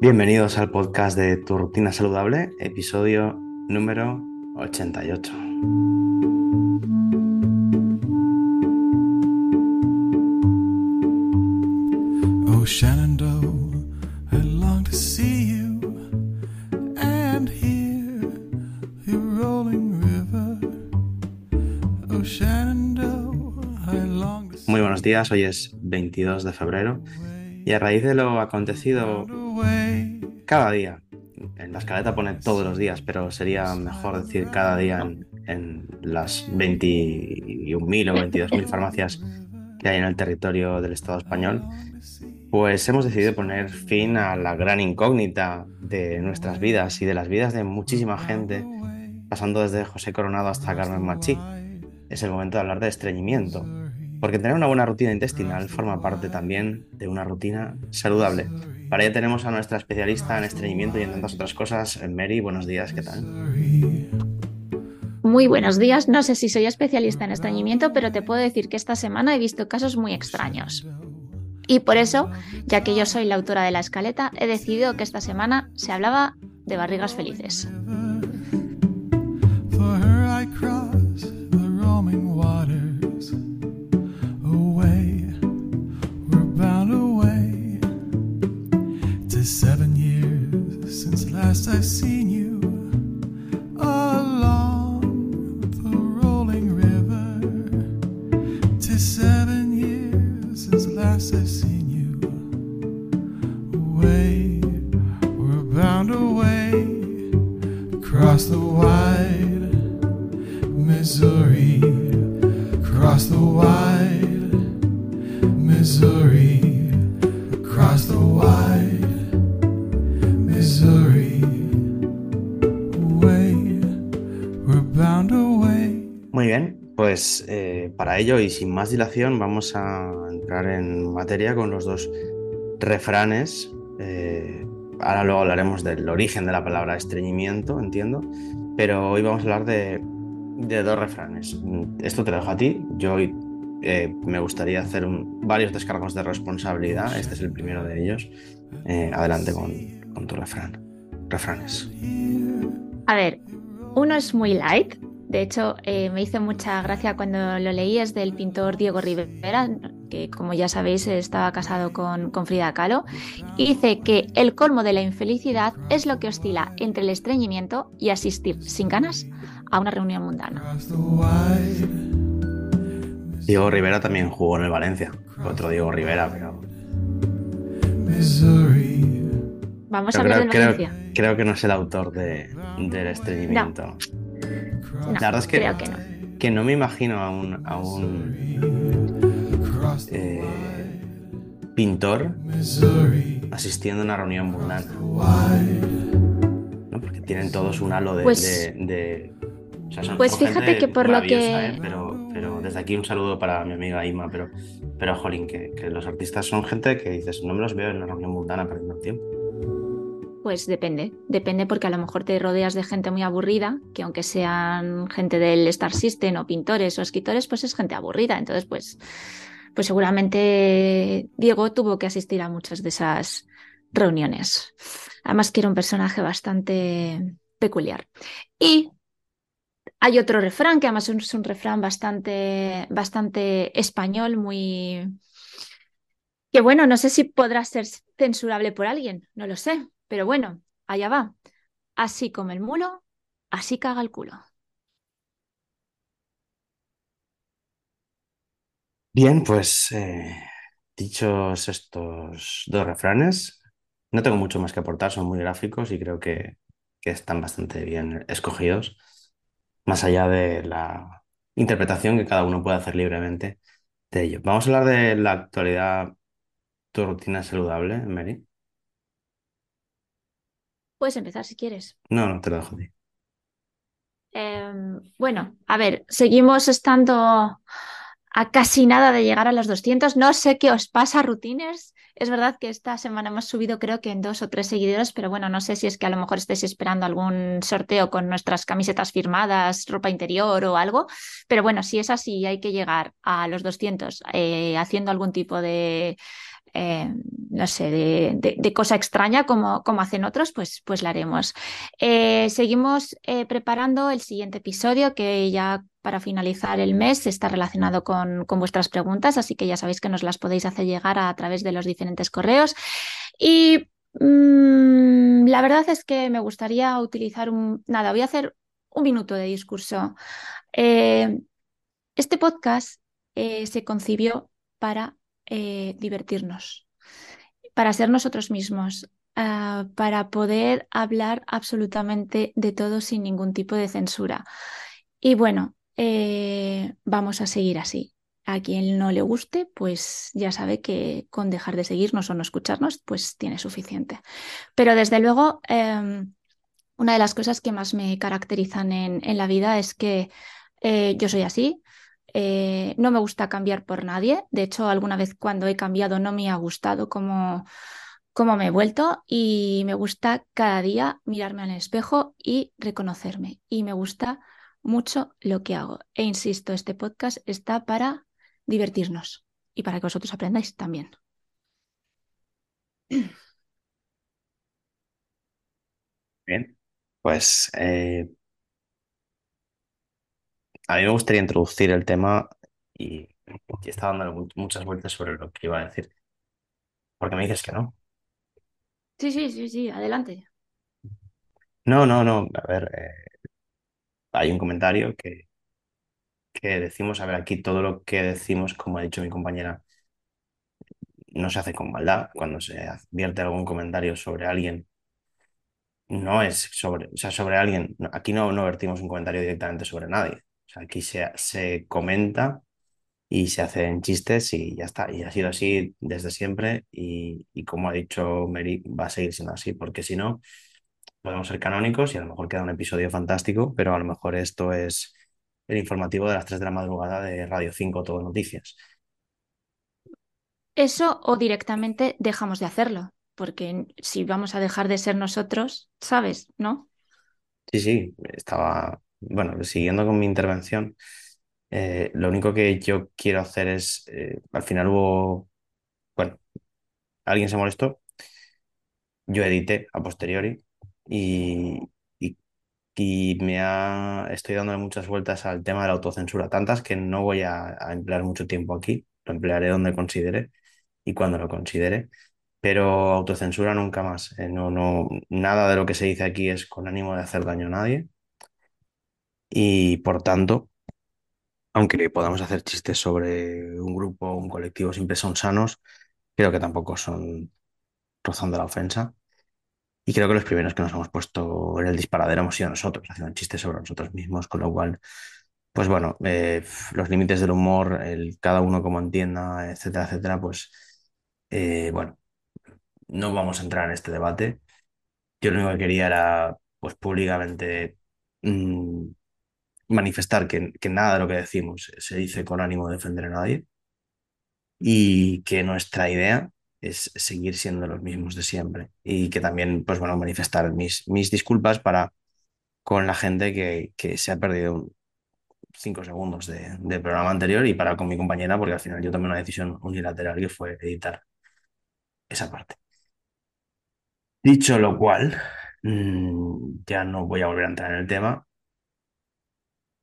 Bienvenidos al podcast de Tu Rutina Saludable, episodio número 88. Oh, Shenandoah, I long to see you and hear the rolling river. Oh, Shenandoah, I long to see Muy buenos días, hoy es 22 de febrero y a raíz de lo acontecido. Cada día, en la escaleta pone todos los días, pero sería mejor decir cada día en, en las 21.000 o 22.000 farmacias que hay en el territorio del Estado español, pues hemos decidido poner fin a la gran incógnita de nuestras vidas y de las vidas de muchísima gente, pasando desde José Coronado hasta Carmen Machi. Es el momento de hablar de estreñimiento, porque tener una buena rutina intestinal forma parte también de una rutina saludable. Para ello tenemos a nuestra especialista en estreñimiento y en tantas otras cosas, Mary. Buenos días, ¿qué tal? Muy buenos días. No sé si soy especialista en estreñimiento, pero te puedo decir que esta semana he visto casos muy extraños. Y por eso, ya que yo soy la autora de la escaleta, he decidido que esta semana se hablaba de barrigas felices. Tis seven years since last I've seen you. Para ello y sin más dilación vamos a entrar en materia con los dos refranes. Eh, ahora luego hablaremos del origen de la palabra estreñimiento, entiendo, pero hoy vamos a hablar de, de dos refranes. Esto te lo dejo a ti. Yo hoy eh, me gustaría hacer varios descargos de responsabilidad. Este es el primero de ellos. Eh, adelante con, con tu refrán. Refranes. A ver, uno es muy light. De hecho, eh, me hizo mucha gracia cuando lo leí. Es del pintor Diego Rivera, que como ya sabéis estaba casado con, con Frida Kahlo. Y dice que el colmo de la infelicidad es lo que oscila entre el estreñimiento y asistir sin ganas a una reunión mundana. Diego Rivera también jugó en el Valencia. Otro Diego Rivera, pero. Vamos a hablar creo, creo- creo que no es el autor de, del estreñimiento. No, La verdad es que, creo que no. que no me imagino a un, a un eh, pintor asistiendo a una reunión mundana. ¿no? Porque tienen todos un halo de. Pues- de- de- o sea, son- pues son fíjate que por lo que- ¿eh? Pero, pero desde aquí un saludo para mi amiga Ima. Pero, pero jolín, que, que los artistas son gente que dices, no me los veo en una reunión mundana perdiendo el tiempo. Pues depende, depende porque a lo mejor te rodeas de gente muy aburrida, que aunque sean gente del Star System o pintores o escritores, pues es gente aburrida. Entonces, pues, pues seguramente Diego tuvo que asistir a muchas de esas reuniones. Además que era un personaje bastante peculiar. Y hay otro refrán, que además es un refrán bastante, bastante español, muy... Que bueno, no sé si podrá ser censurable por alguien, no lo sé, pero bueno, allá va. Así como el mulo, así caga el culo. Bien, pues eh, dichos estos dos refranes, no tengo mucho más que aportar, son muy gráficos y creo que, que están bastante bien escogidos. más allá de la interpretación que cada uno puede hacer libremente de ello. Vamos a hablar de la actualidad, tu rutina saludable, Mary. Puedes empezar si quieres. No, no, te lo dejo a ti. Em, bueno, a ver, seguimos estando a casi nada de llegar a los 200. No sé qué os pasa, rutiners. Es verdad que esta semana hemos subido creo que en dos o tres seguidores, pero bueno, no sé si es que a lo mejor estáis esperando algún sorteo con nuestras camisetas firmadas, ropa interior o algo. Pero bueno, si es así, hay que llegar a los 200 eh, haciendo algún tipo de eh, no sé, de, cosa extraña como, como, hacen otros, pues, pues la haremos. Eh, seguimos eh, preparando el siguiente episodio que ya para finalizar el mes está relacionado con, con, vuestras preguntas, así que ya sabéis que nos las podéis hacer llegar a, través de los diferentes correos. Y mmm, la verdad es que me gustaría utilizar un... Nada, voy a hacer un minuto de discurso. este podcast se concibió para eh, divertirnos, para ser nosotros mismos, uh, para poder hablar absolutamente de todo sin ningún tipo de censura. Y bueno, eh, vamos a seguir así. A quien no le guste, pues ya sabe que con dejar de seguirnos o no escucharnos, pues tiene suficiente. Pero desde luego, eh, una de las cosas que más me caracterizan en, en la vida es que eh, yo soy así, eh, no me gusta cambiar por nadie. De hecho, alguna vez cuando he cambiado no me ha gustado cómo, cómo me he vuelto y me gusta cada día mirarme al espejo y reconocerme. Y me gusta mucho lo que hago. E insisto, este podcast está para divertirnos y para que vosotros aprendáis también. Bien, pues eh, a mí me gustaría introducir el tema y, y estaba dándole muchas vueltas sobre lo que iba a decir. Porque me dices que no. Sí, sí, sí, sí, adelante. No, no, no. A ver, eh, hay un comentario que, que decimos, a ver, aquí todo lo que decimos, como ha dicho mi compañera, no se hace con maldad. Cuando se advierte algún comentario sobre alguien, no es sobre, o sea, sobre alguien, aquí no, no vertimos un comentario directamente sobre nadie. Sea, aquí se, se comenta y se hacen chistes y ya está. Y ha sido así desde siempre y, y como ha dicho Mary, va a seguir siendo así, porque si no, podemos ser canónicos y a lo mejor queda un episodio fantástico, pero a lo mejor esto es el informativo de las 3 de la madrugada de Radio 5 Todo Noticias. Eso o directamente dejamos de hacerlo, porque si vamos a dejar de ser nosotros, ¿sabes? ¿No? Sí, sí, estaba, bueno, siguiendo con mi intervención, eh, lo único que yo quiero hacer es, eh, al final hubo, bueno, alguien se molestó, yo edité a posteriori y, y, me ha, estoy dándole muchas vueltas al tema de la autocensura, tantas que no voy a, a emplear mucho tiempo aquí, lo emplearé donde considere y cuando lo considere, pero autocensura nunca más. Eh, no, no, nada de lo que se dice aquí es con ánimo de hacer daño a nadie y por tanto, aunque podamos hacer chistes sobre un grupo o un colectivo, siempre son sanos, creo que tampoco son rozando la ofensa. Y creo que los primeros que nos hemos puesto en el disparadero hemos sido nosotros, haciendo chistes sobre nosotros mismos, con lo cual, pues bueno, eh, los límites del humor, el cada uno como entienda, etcétera, etcétera, pues eh, bueno, no vamos a entrar en este debate. Yo lo único que quería era, pues públicamente, mmm, manifestar que, que, nada de lo que decimos se dice con ánimo de defender a nadie y que nuestra idea es seguir siendo los mismos de siempre y que también, pues bueno, manifestar mis, mis disculpas para con la gente que, que se ha perdido cinco segundos de, de, programa anterior y para con mi compañera porque al final yo tomé una decisión unilateral que fue editar esa parte. Dicho lo cual, mmm, ya no voy a volver a entrar en el tema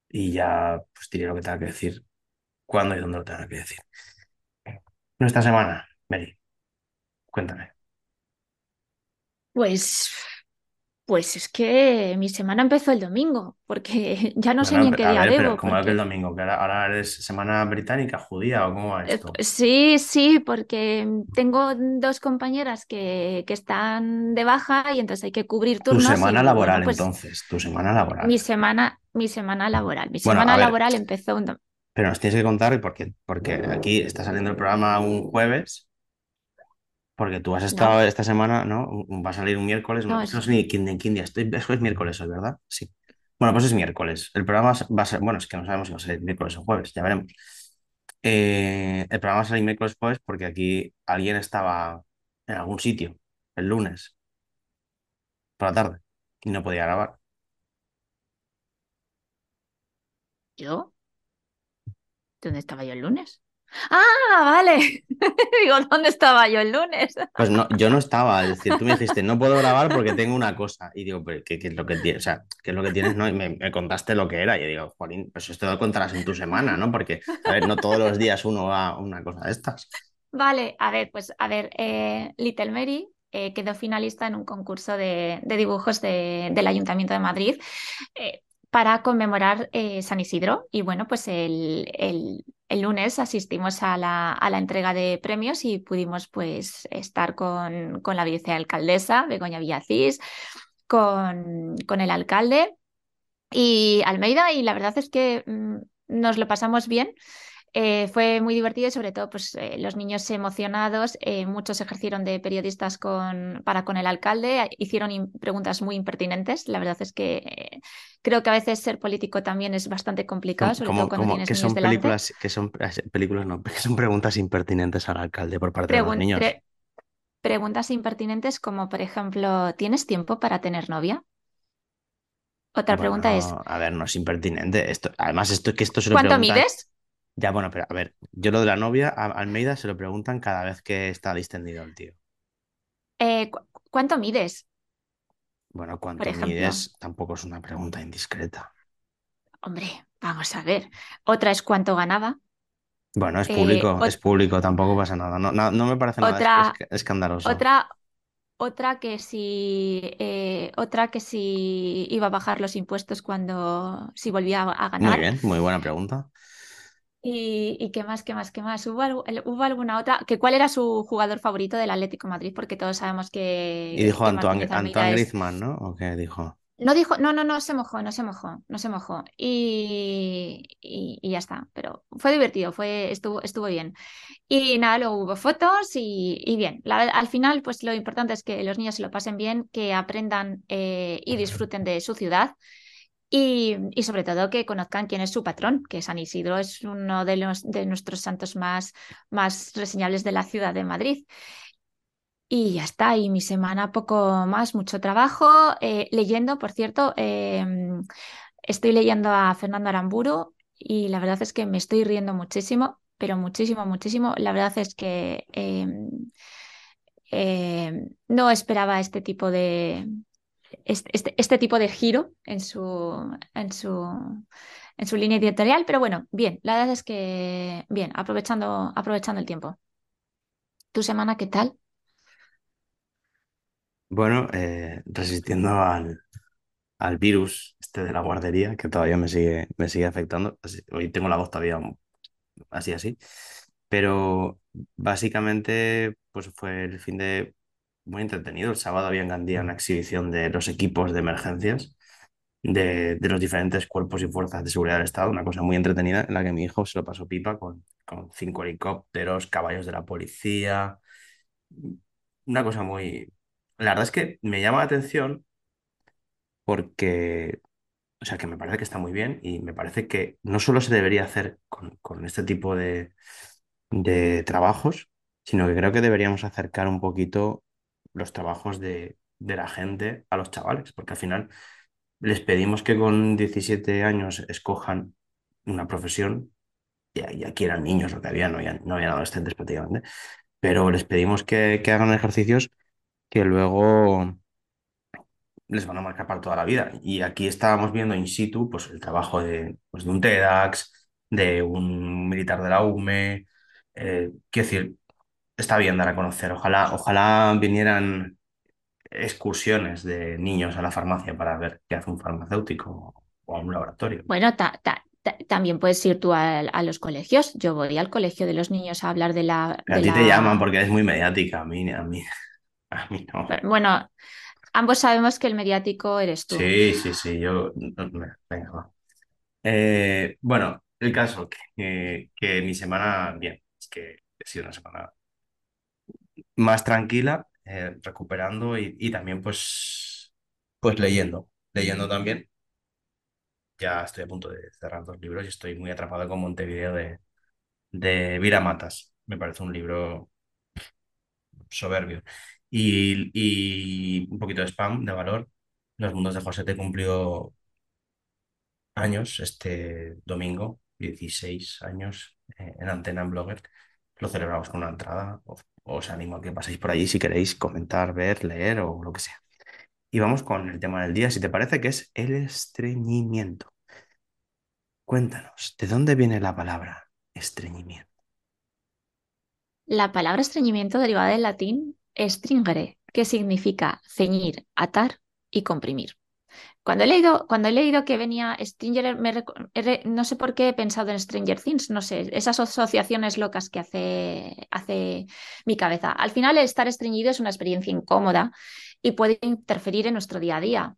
y ya pues diré lo que tenga que decir, cuándo y dónde lo tenga que decir. Nuestra semana, Mary, cuéntame. Pues Pues es que mi semana empezó el domingo, porque ya no sé ni en pero- qué día ver, pero debo, ¿cómo que el porque domingo? ¿Que ahora, ahora eres semana británica, judía o cómo va eh, esto? sí, sí, porque tengo dos compañeras que, que están de baja y entonces hay que cubrir Tu turnos semana y laboral, bueno, pues entonces, tu semana laboral. mi semana, mi semana laboral, mi Bueno, semana laboral empezó un dom- pero nos tienes que contar porque, porque aquí está saliendo el programa un jueves, porque tú has estado No, esta semana, ¿no? Va a salir un miércoles, no, es no es, sé ni quién, ni quién día estoy, es jueves, miércoles hoy, ¿verdad? Sí. Bueno, pues es miércoles. El programa va a ser, bueno, es que no sabemos si va a ser miércoles o jueves, ya veremos. Eh, el programa va a salir miércoles o jueves porque aquí alguien estaba en algún sitio el lunes por la tarde y no podía grabar. ¿yo? ¿Dónde estaba yo el lunes? Ah, vale. Digo, ¿dónde estaba yo el lunes? Pues no, yo no estaba, es decir, tú me dijiste, no puedo grabar porque tengo una cosa. Y digo, pero ¿qué, qué es lo que tienes? O sea, ¿qué es lo que tienes? No, y me, me contaste lo que era. Y yo digo, Juanín, pues esto lo contarás en tu semana, ¿no? Porque, a ver, no todos los días uno va a una cosa de estas. Vale, a ver, pues a ver, eh, Little Mary eh, quedó finalista en un concurso de, de dibujos de- del Ayuntamiento de Madrid eh, para conmemorar eh, San Isidro. Y bueno, pues el, el- lunes asistimos a la, a la entrega de premios y pudimos pues estar con, con la vicealcaldesa Begoña Villacís, con, con el alcalde y Almeida y la verdad es que mm, nos lo pasamos bien. Eh, fue muy divertido y sobre todo pues, eh, los niños emocionados, eh, muchos ejercieron de periodistas con, para con el alcalde, hicieron preguntas muy impertinentes. La verdad es que creo que a veces ser político también es bastante complicado, ¿Cómo, sobre todo cuando tienes que niños son delante. películas, que son eh, películas, no, que son preguntas impertinentes al alcalde por parte de los niños? pre- preguntas impertinentes como, por ejemplo, ¿tienes tiempo para tener novia? Otra pregunta es, a ver, no es impertinente. Esto, además, esto que esto se lo ¿cuánto preguntan. mides? Ya, bueno, pero a ver, yo lo de la novia, a Almeida se lo preguntan cada vez que está distendido el tío. Eh, cu- ¿cuánto mides? Bueno, Por ¿cuánto ejemplo. mides? Tampoco es una pregunta indiscreta. Hombre, vamos a ver. Otra es cuánto ganaba. Bueno, es Eh, público, es público, tampoco pasa nada. No, no, no me parece nada otra, escandaloso. otra, otra que si, eh, otra que si iba a bajar los impuestos cuando si volvía a, a Muy ganar. bien, muy buena pregunta. Y, y qué más, qué más, qué más. ¿Hubo, hubo alguna otra? ¿Que cuál era su jugador favorito del Atlético de Madrid? Porque todos sabemos Y que, dijo que Antoine, Antoine es. Griezmann, ¿no? ¿O qué dijo? No dijo, no, no, no se mojó, no se mojó, no se mojó. Y, y, y ya está. Pero fue divertido, fue, estuvo, estuvo bien. Y nada, luego hubo fotos y, y bien. La- al final, pues lo importante es que los niños se lo pasen bien, que aprendan eh, y disfruten de su ciudad. Y, sobre todo que conozcan quién es su patrón, que San Isidro es uno de, los, de nuestros santos más, más reseñables de la ciudad de Madrid. Y ya está, y mi semana poco más, mucho trabajo. eh, leyendo, por cierto, eh, estoy leyendo a Fernando Aramburu y la verdad es que me estoy riendo muchísimo, pero muchísimo, muchísimo. La verdad es que eh, eh, no esperaba este tipo de, este, este, este tipo de giro en su, en su, en su línea editorial, pero bueno, bien, la verdad es que bien, aprovechando, aprovechando el tiempo. ¿Tu semana qué tal? Bueno, eh, resistiendo al, al virus este de la guardería, que todavía me sigue, me sigue afectando. Hoy tengo la voz todavía así, así. Pero básicamente, pues fue el fin de muy entretenido. El sábado había en Gandía una exhibición de los equipos de emergencias de, de los diferentes cuerpos y fuerzas de seguridad del Estado, una cosa muy entretenida en la que mi hijo se lo pasó pipa con, con cinco helicópteros, caballos de la policía, una cosa muy... La verdad es que me llama la atención porque, o sea, que me parece que está muy bien y me parece que no solo se debería hacer con, con este tipo de, de trabajos, sino que creo que deberíamos acercar un poquito los trabajos de, de la gente a los chavales, porque al final les pedimos que con 17 años escojan una profesión, y aquí eran niños, lo que había, no habían, no habían adolescentes prácticamente, pero les pedimos que, que hagan ejercicios que luego les van a marcar para toda la vida. Y aquí estábamos viendo in situ pues, el trabajo de, pues, de un TEDx, de un militar de la UME. Eh, quiero decir, está bien dar a conocer. Ojalá, ojalá vinieran excursiones de niños a la farmacia para ver qué hace un farmacéutico o a un laboratorio. Bueno, ta- ta- ta- también puedes ir tú a, a los colegios. Yo voy al colegio de los niños a hablar de la... a ti te la- llaman porque eres muy mediática, a mí, a mí, a mí no. Bueno, ambos sabemos que el mediático eres tú. Sí, sí, sí, yo... Venga, va. Eh, bueno, el caso, que, que mi semana, bien, es que ha sido una semana más tranquila, eh, recuperando y, y también pues, pues leyendo, leyendo también. Ya estoy a punto de cerrar dos libros y estoy muy atrapado con Montevideo de, de Vira Matas. Me parece un libro soberbio. Y, y un poquito de spam, de valor. Los Mundos de José te cumplió años este domingo, 16 años eh, en Antena en Blogger. Lo celebramos con una entrada. Os, animo a que paséis por allí si queréis comentar, ver, leer o lo que sea. Y vamos con el tema del día, si te parece, que es el estreñimiento. Cuéntanos, ¿de dónde viene la palabra estreñimiento? La palabra estreñimiento deriva del latín stringere, que significa ceñir, atar y comprimir. Cuando he leído, cuando he leído que venía re- no sé por qué he pensado en Stranger Things, no sé, esas asociaciones locas que hace, hace mi cabeza. Al final, el estar estreñido es una experiencia incómoda y puede interferir en nuestro día a día.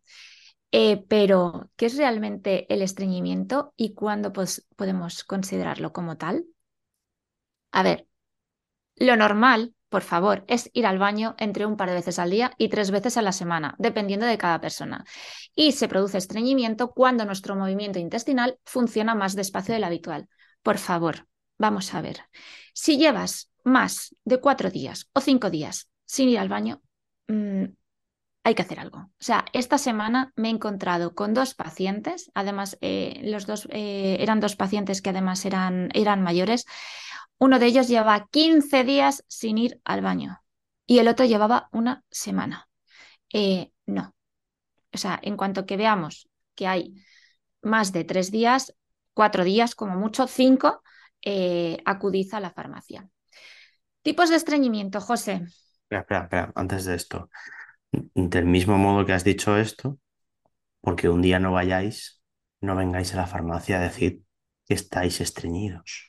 Eh, pero, ¿qué es realmente el estreñimiento y cuándo podemos considerarlo como tal? A ver, lo normal, por favor, es ir al baño entre un par de veces al día y tres veces a la semana, dependiendo de cada persona. Y se produce estreñimiento cuando nuestro movimiento intestinal funciona más despacio del habitual. Por favor, vamos a ver. Si llevas más de cuatro días o cinco días sin ir al baño, mm, hay que hacer algo. O sea, esta semana me he encontrado con dos pacientes, además eh, los dos eh, eran dos pacientes que además eran, eran mayores. Uno de ellos lleva 15 días sin ir al baño y el otro llevaba una semana. Eh, no. O sea, en cuanto que veamos que hay más de tres días, cuatro días como mucho, cinco, eh, a la farmacia. Tipos de estreñimiento, José. Espera, espera, espera, antes de esto. Del mismo modo que has dicho esto, porque un día no vayáis, no vengáis a la farmacia a decir que estáis estreñidos.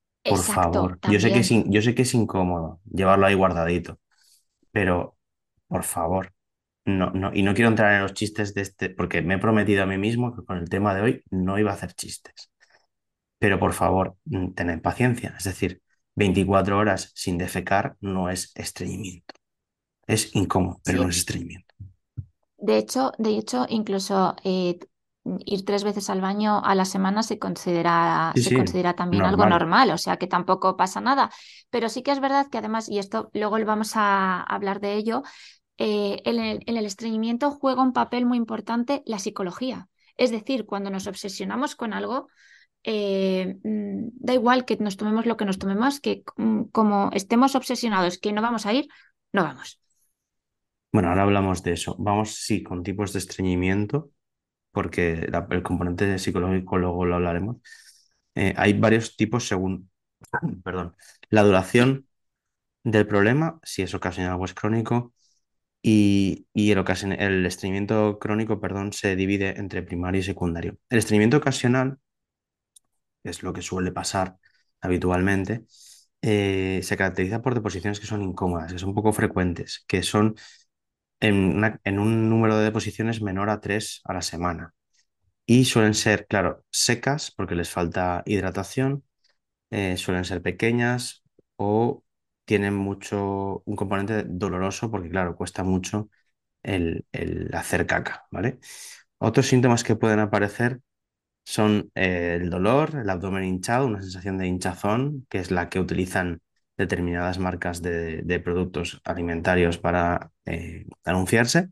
Por Exacto, favor, yo sé, que es in- yo sé que es incómodo llevarlo ahí guardadito, pero por favor, no, no, y no quiero entrar en los chistes de este, porque me he prometido a mí mismo que con el tema de hoy no iba a hacer chistes. Pero por favor, mm, tened paciencia, es decir, 24 horas sin defecar no es estreñimiento. Es incómodo, pero Sí. no es estreñimiento. De hecho, de hecho, incluso eh, ir tres veces al baño a la semana se considera, Sí, se sí, considera también algo normal. o sea que tampoco pasa nada. Pero sí que es verdad que además, y esto luego vamos a hablar de ello, eh, en el, en el estreñimiento juega un papel muy importante la psicología. Es decir, cuando nos obsesionamos con algo, eh, mm, da igual que nos tomemos lo que nos tomemos, que mm, como estemos obsesionados que no vamos a ir, no vamos. Bueno, ahora hablamos de eso. Vamos, sí, con tipos de estreñimiento, porque el componente psicológico luego lo hablaremos. Eh, hay varios tipos según, perdón, la duración del problema, si es ocasional o es crónico, y, y el, ocasion- el estreñimiento crónico, perdón, se divide entre primario y secundario. El estreñimiento ocasional, es lo que suele pasar habitualmente, eh, se caracteriza por deposiciones que son incómodas, que son poco frecuentes, que son en, un número de deposiciones menor a 3 a la semana. Y suelen ser, claro, secas porque les falta hidratación, eh, suelen ser pequeñas o tienen mucho, un componente doloroso porque, claro, cuesta mucho el, el hacer caca, ¿vale? Otros síntomas que pueden aparecer son eh, el dolor, el abdomen hinchado, una sensación de hinchazón, que es la que utilizan determinadas marcas de, productos alimentarios para eh, anunciarse,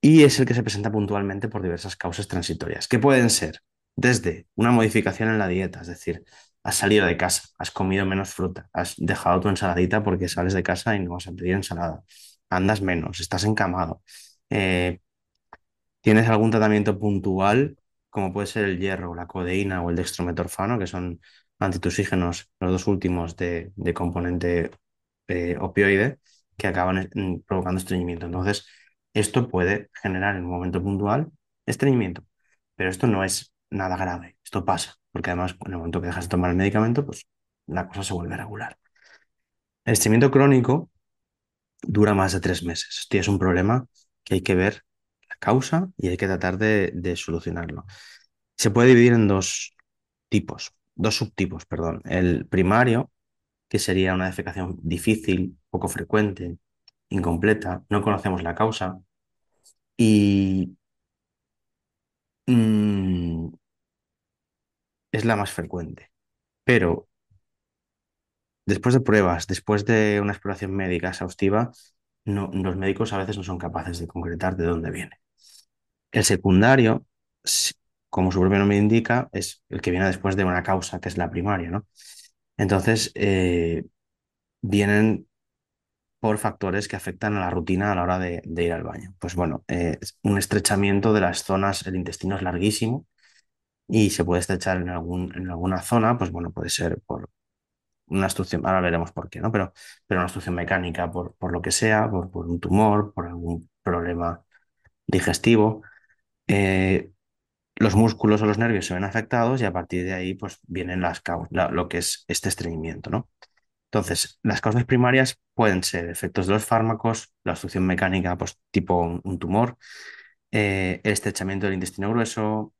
y es el que se presenta puntualmente por diversas causas transitorias, que pueden ser desde una modificación en la dieta, es decir, has salido de casa, has comido menos fruta, has dejado tu ensaladita porque sales de casa y no vas a pedir ensalada, andas menos, estás encamado, eh, tienes algún tratamiento puntual, como puede ser el hierro, la codeína o el dextrometorfano, que son antitusígenos, los dos últimos de, componente eh, opioide, que acaban mm, provocando estreñimiento. Entonces, esto puede generar en un momento puntual estreñimiento, pero esto no es nada grave, esto pasa, porque además en el momento que dejas de tomar el medicamento, pues la cosa se vuelve regular. El estreñimiento crónico dura más de tres meses. Esto es un problema que hay que ver la causa y hay que tratar de solucionarlo. Se puede dividir en dos tipos, dos subtipos, perdón. El primario, que sería una defecación difícil, poco frecuente, incompleta, no conocemos la causa y mm, es la más frecuente. Pero después de pruebas, después de una exploración médica exhaustiva, no, los médicos a veces no son capaces de concretar de dónde viene. El secundario, como su propio nombre indica, es el que viene después de una causa, que es la primaria, ¿no? Entonces, eh, vienen por factores que afectan a la rutina a la hora de, ir al baño. Pues bueno, eh, un estrechamiento de las zonas, el intestino es larguísimo y se puede estrechar en algún, en alguna zona, pues bueno, puede ser por una obstrucción, ahora veremos por qué, ¿no? Pero, pero una obstrucción mecánica por, por lo que sea, por, por un tumor, por algún problema digestivo. eh, los músculos o los nervios se ven afectados y a partir de ahí pues vienen las causas, lo que es este estreñimiento, ¿no? Entonces, las causas primarias pueden ser efectos de los fármacos, la obstrucción mecánica, pues tipo un, tumor, eh, el estrechamiento del intestino grueso,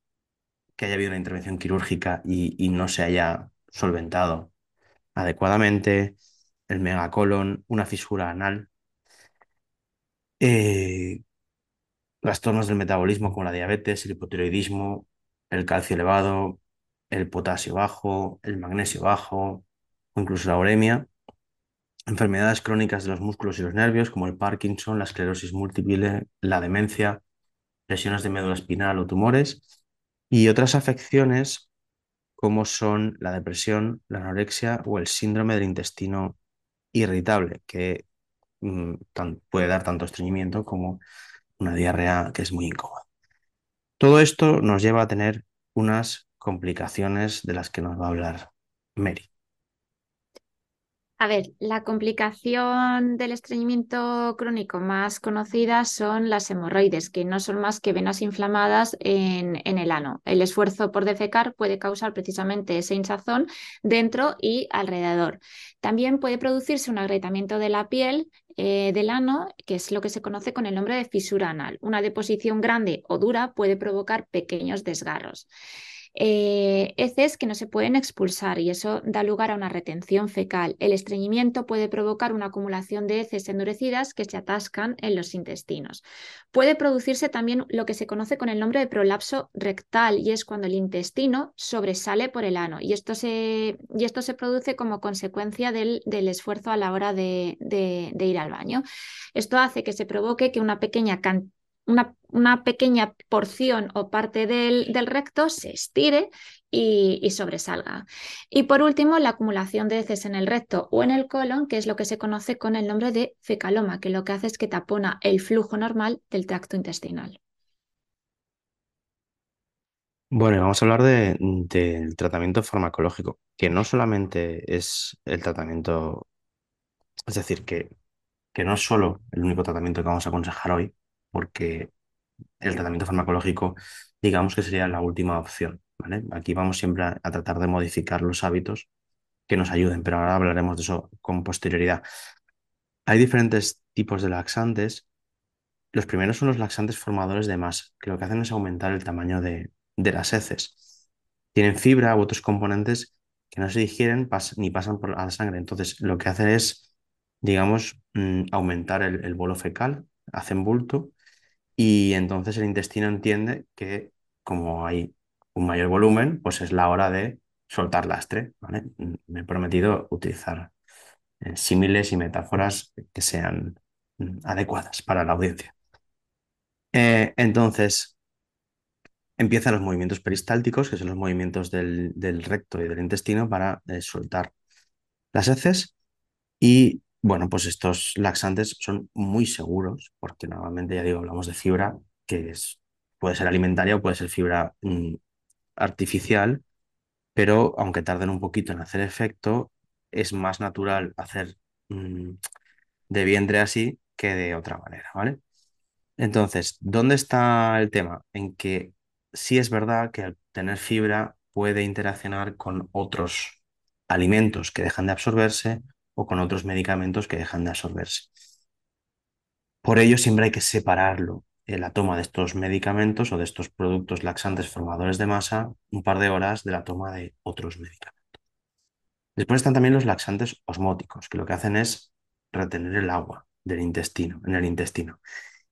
que haya habido una intervención quirúrgica y, y no se haya solventado adecuadamente, el megacolon, una fisura anal, eh, trastornos del metabolismo como la diabetes, el hipotiroidismo, el calcio elevado, el potasio bajo, el magnesio bajo o incluso la uremia. Enfermedades crónicas de los músculos y los nervios como el Parkinson, la esclerosis múltiple, la demencia, lesiones de médula espinal o tumores y otras afecciones como son la depresión, la anorexia o el síndrome del intestino irritable, que mm, puede dar tanto estreñimiento como una diarrea que es muy incómoda. Todo esto nos lleva a tener unas complicaciones de las que nos va a hablar Mary. A ver, la complicación del estreñimiento crónico más conocida son las hemorroides, que no son más que venas inflamadas en, en el ano. El esfuerzo por defecar puede causar precisamente ese hinchazón dentro y alrededor. También puede producirse un agrietamiento de la piel eh, del ano, que es lo que se conoce con el nombre de fisura anal. Una deposición grande o dura puede provocar pequeños desgarros. Eh, heces que no se pueden expulsar y eso da lugar a una retención fecal. El estreñimiento puede provocar una acumulación de heces endurecidas que se atascan en los intestinos. Puede producirse también lo que se conoce con el nombre de prolapso rectal y es cuando el intestino sobresale por el ano y esto se, y esto se produce como consecuencia del, del esfuerzo a la hora de, de, de ir al baño. Esto hace que se provoque que una pequeña cantidad una, una, pequeña porción o parte del, del recto se estire y, y, sobresalga. Y por último, la acumulación de heces en el recto o en el colon, que es lo que se conoce con el nombre de fecaloma, que lo que hace es que tapona el flujo normal del tracto intestinal. Bueno, vamos a hablar de, del tratamiento farmacológico, que no solamente es el tratamiento, es decir, que, que no es solo el único tratamiento que vamos a aconsejar hoy, porque el tratamiento farmacológico, digamos que sería la última opción, ¿vale? Aquí vamos siempre a, tratar de modificar los hábitos que nos ayuden, pero ahora hablaremos de eso con posterioridad. Hay diferentes tipos de laxantes los primeros son los laxantes formadores de masa, que lo que hacen es aumentar el tamaño de, las heces. Tienen fibra u otros componentes que no se digieren ni pasan por la sangre. Entonces, lo que hacen es, digamos, mm, aumentar el, el bolo fecal, hacen bulto, y entonces el intestino entiende que como hay un mayor volumen, pues es la hora de soltar lastre. Mm, Me he prometido utilizar eh, símiles y metáforas que sean mm, adecuadas para la audiencia. Eh, entonces, empiezan los movimientos peristálticos, que son los movimientos del, del recto y del intestino para eh, soltar las heces. Y bueno, pues estos laxantes son muy seguros, porque normalmente, ya digo, hablamos de fibra que es, puede ser alimentaria o puede ser fibra mm, artificial, pero aunque tarden un poquito en hacer efecto, es más natural hacer mm, de vientre así que de otra manera, ¿vale? Entonces, ¿dónde está el tema? En que sí es verdad que al tener fibra puede interaccionar con otros alimentos que dejan de absorberse o con otros medicamentos que dejan de absorberse. Por ello, siempre hay que separarlo, eh, la toma de estos medicamentos o de estos productos laxantes formadores de masa, un par de horas de la toma de otros medicamentos. Después están también los laxantes osmóticos, que lo que hacen es retener el agua del intestino, en el intestino.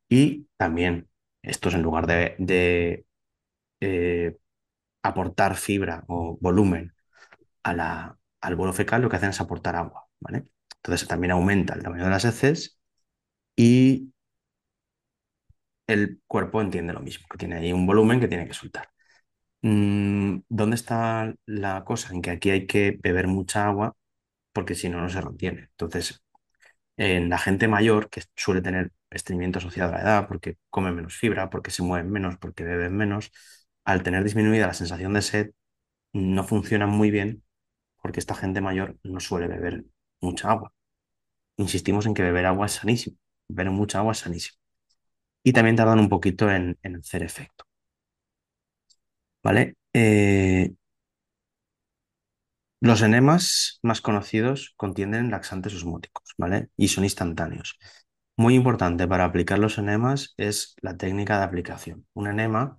Y también estos, en lugar de, eh, aportar fibra o volumen a la, al bolo fecal, lo que hacen es aportar agua, Entonces también aumenta el tamaño de las heces y el cuerpo entiende lo mismo, que tiene ahí un volumen que tiene que soltar. Mm, ¿Dónde está la cosa? En que aquí hay que beber mucha agua porque si no, no se retiene. Entonces, en la gente mayor, que suele tener estreñimiento asociado a la edad, porque come menos fibra, porque se mueven menos, porque beben menos, al tener disminuida la sensación de sed, no funciona muy bien porque esta gente mayor no suele beber mucha agua. Insistimos en que beber agua es sanísimo, beber mucha agua es sanísimo. Y también tardan un poquito en, hacer efecto. ¿Vale? Eh, los enemas más conocidos contienen laxantes osmóticos, ¿vale? Y son instantáneos. Muy importante para aplicar los enemas es la técnica de aplicación. Un enema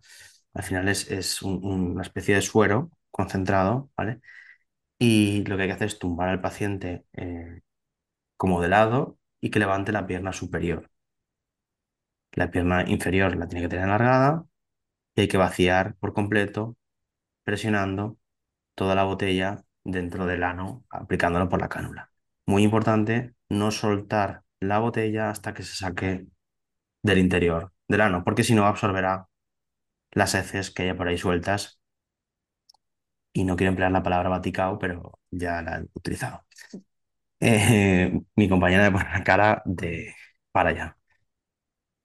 al final es, es un- una especie de suero concentrado, ¿vale? Y lo que hay que hacer es tumbar al paciente eh, como de lado y que levante la pierna superior. La pierna inferior la tiene que tener alargada y hay que vaciar por completo, presionando toda la botella dentro del ano, aplicándolo por la cánula. Muy importante no soltar la botella hasta que se saque del interior del ano, porque si no absorberá las heces que haya por ahí sueltas. Y no quiero emplear la palabra baticao, pero ya la he utilizado. Eh, mi compañera me pone una cara de para allá.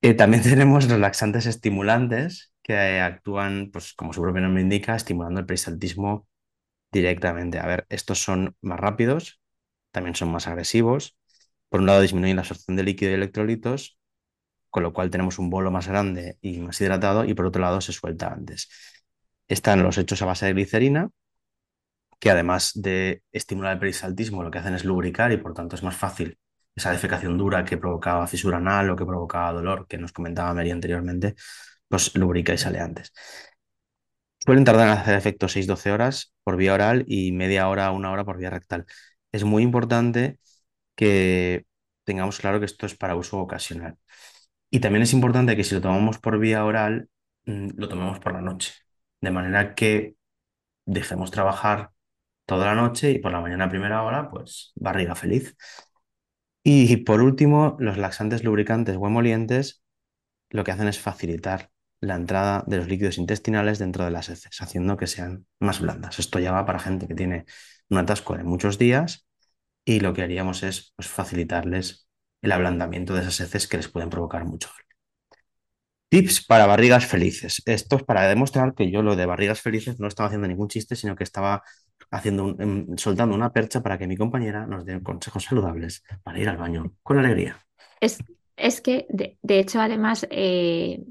Eh, también tenemos relaxantes estimulantes que actúan, pues como su propio nombre indica, estimulando el peristaltismo directamente. A ver, estos son más rápidos, también son más agresivos. Por un lado, disminuyen la absorción de líquido y electrolitos, con lo cual tenemos un bolo más grande y más hidratado, y por otro lado, se suelta antes. Están los hechos a base de glicerina, que además de estimular el peristaltismo, lo que hacen es lubricar y por tanto es más fácil esa defecación dura que provocaba fisura anal o que provocaba dolor, que nos comentaba Mary anteriormente, pues lubrica y sale antes. Suelen tardar en hacer efecto 6-12 horas por vía oral y media hora a una hora por vía rectal. Es muy importante que tengamos claro que esto es para uso ocasional. Y también es importante que si lo tomamos por vía oral, mm, lo tomemos por la noche, de manera que dejemos trabajar toda la noche y por la mañana a primera hora, pues barriga feliz. Y por último, los laxantes lubricantes o emolientes lo que hacen es facilitar la entrada de los líquidos intestinales dentro de las heces, haciendo que sean más blandas. Esto ya va para gente que tiene un atasco de muchos días y lo que haríamos es pues, facilitarles el ablandamiento de esas heces que les pueden provocar mucho. Tips para barrigas felices. Esto es para demostrar que yo lo de barrigas felices no estaba haciendo ningún chiste, sino que estaba haciendo em, soltando una percha para que mi compañera nos dé consejos saludables para ir al baño con alegría. Es, es que, de, de hecho, además, eh,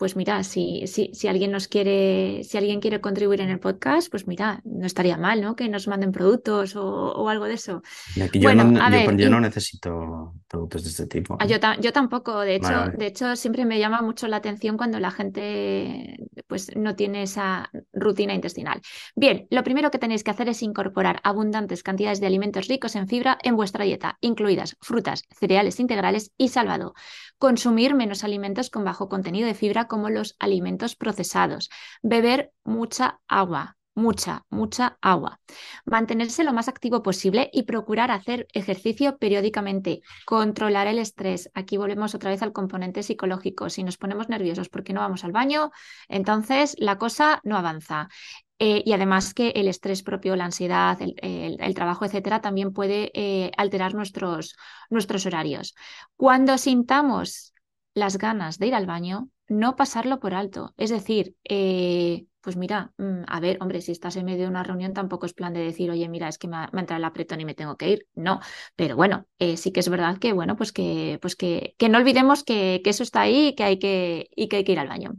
pues mira, si, si, si alguien nos quiere, si alguien quiere contribuir en el podcast, pues mira, no estaría mal, ¿no? Que nos manden productos o, o algo de eso. Y aquí yo, Bueno, no, a yo, ver, yo y- no necesito productos de este tipo. Ah, yo, ta- yo tampoco, de hecho, vale. de hecho, siempre me llama mucho la atención cuando la gente pues, no tiene esa rutina intestinal. Bien, lo primero que tenéis que hacer es incorporar abundantes cantidades de alimentos ricos en fibra en vuestra dieta, incluidas frutas, cereales integrales y salvado. Consumir menos alimentos con bajo contenido de fibra como los alimentos procesados. Beber mucha agua. Mucha, mucha agua. Mantenerse lo más activo posible y procurar hacer ejercicio periódicamente. Controlar el estrés. Aquí volvemos otra vez al componente psicológico. Si nos ponemos nerviosos porque no vamos al baño, entonces la cosa no avanza. Eh, y además que el estrés propio, la ansiedad, el, el- trabajo, etcétera, también puede eh, alterar nuestros, nuestros horarios. Cuando sintamos las ganas de ir al baño, no pasarlo por alto. Es decir, eh, pues mira, mm, a ver, hombre, si estás en medio de una reunión, tampoco es plan de decir, oye, mira, es que me ha, entrado el apretón y me tengo que ir. No, pero bueno, sí que es verdad que, bueno, pues que, pues que, que no olvidemos que, que eso está ahí que hay que, y que hay que ir al baño.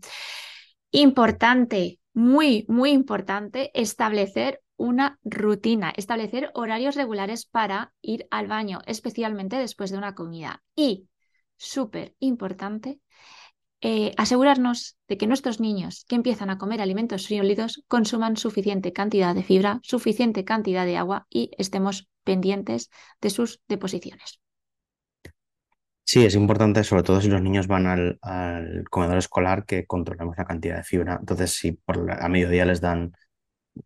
Importante, muy, muy importante, establecer una rutina, establecer horarios regulares para ir al baño, especialmente después de una comida. Y, súper importante, eh, asegurarnos de que nuestros niños que empiezan a comer alimentos sólidos consuman suficiente cantidad de fibra, suficiente cantidad de agua y estemos pendientes de sus deposiciones. Sí, es importante, sobre todo si los niños van al, comedor escolar, que controlemos la cantidad de fibra. Entonces, si por la- a mediodía les dan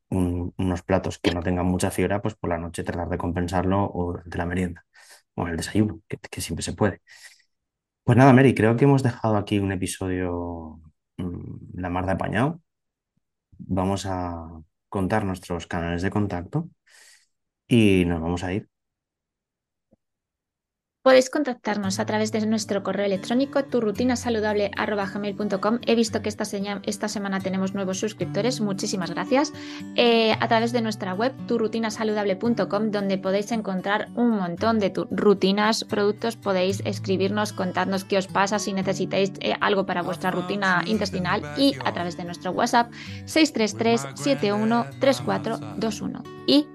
un- unos platos que no tengan mucha fibra, pues por la noche tratar de compensarlo o durante la merienda o en el desayuno, que, que siempre se puede. Pues nada, Mary, creo que hemos dejado aquí un episodio mm, la mar de apañado. Vamos a contar nuestros canales de contacto y nos vamos a ir. Podéis contactarnos a través de nuestro correo electrónico turrutinasaludable.gmail.com. He visto que esta, semana tenemos nuevos suscriptores, muchísimas gracias. Eh, a través de nuestra web turrutinasaludable.com, donde podéis encontrar un montón de rutinas, productos. Podéis escribirnos, contadnos qué os pasa, si necesitáis eh, algo para vuestra rutina intestinal y a través de nuestro WhatsApp 633-713421 y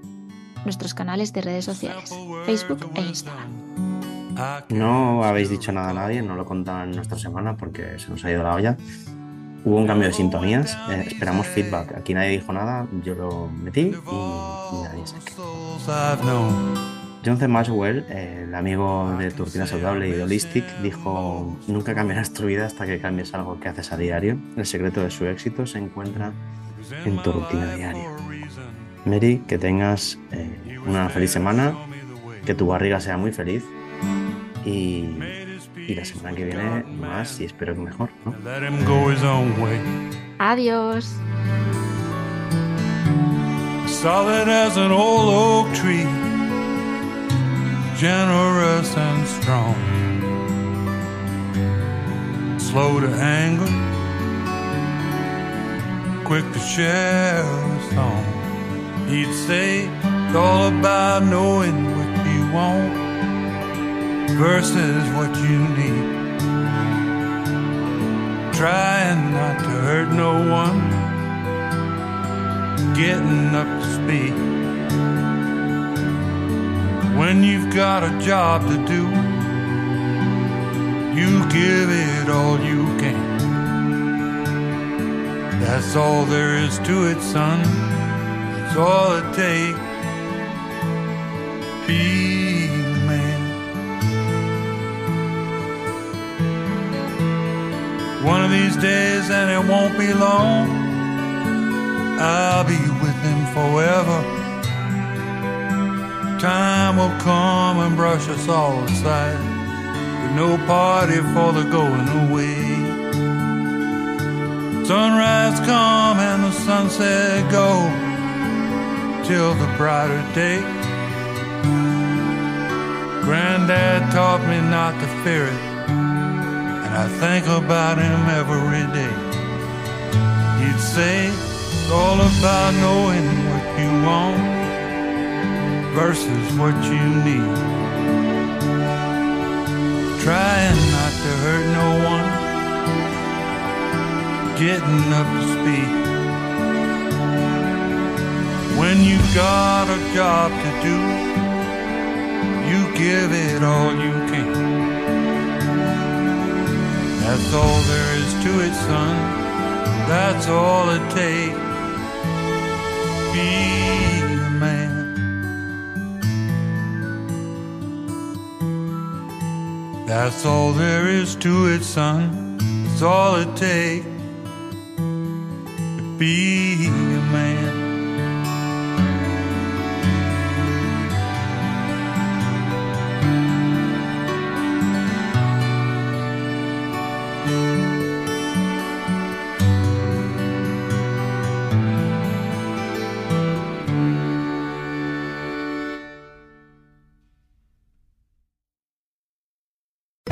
nuestros canales de redes sociales, Facebook e Instagram. No habéis dicho nada a nadie, no lo contaban en nuestra semana porque se nos ha ido la olla. Hubo un cambio de sintonías, eh, esperamos feedback. Aquí nadie dijo nada, yo lo metí y, y nadie se C. Maxwell, eh, el amigo de tu rutina saludable y Holistic, dijo: Nunca cambiarás tu vida hasta que cambies algo que haces a diario. El secreto de su éxito se encuentra en tu rutina diaria. Mary, que tengas eh, una feliz semana, que tu barriga sea muy feliz y, y la semana que viene más y espero que mejor, ¿no? Let him go his own way. Adiós. Solid as an old oak tree, generous and strong. Slow to anger, quick to share a song. He'd say it's all about knowing what you want versus what you need. Trying not to hurt no one getting up to speed. When you've got a job to do, you give it all you can. That's all there is to it, son. That's all it takes. Be One of these days, and it won't be long. I'll be with him forever. Time will come and brush us all aside, with no party for the going away. Sunrise come and the sunset go, till the brighter day. Granddad taught me not to fear it, I think about him every day. He'd say, it's all about knowing what you want versus what you need. Trying not to hurt no one getting up to speed. When you got a job to do, you give it all you can. That's all there is to it, son. That's all it takes. Be a man. That's all there is to it, son. That's all it takes to be a man.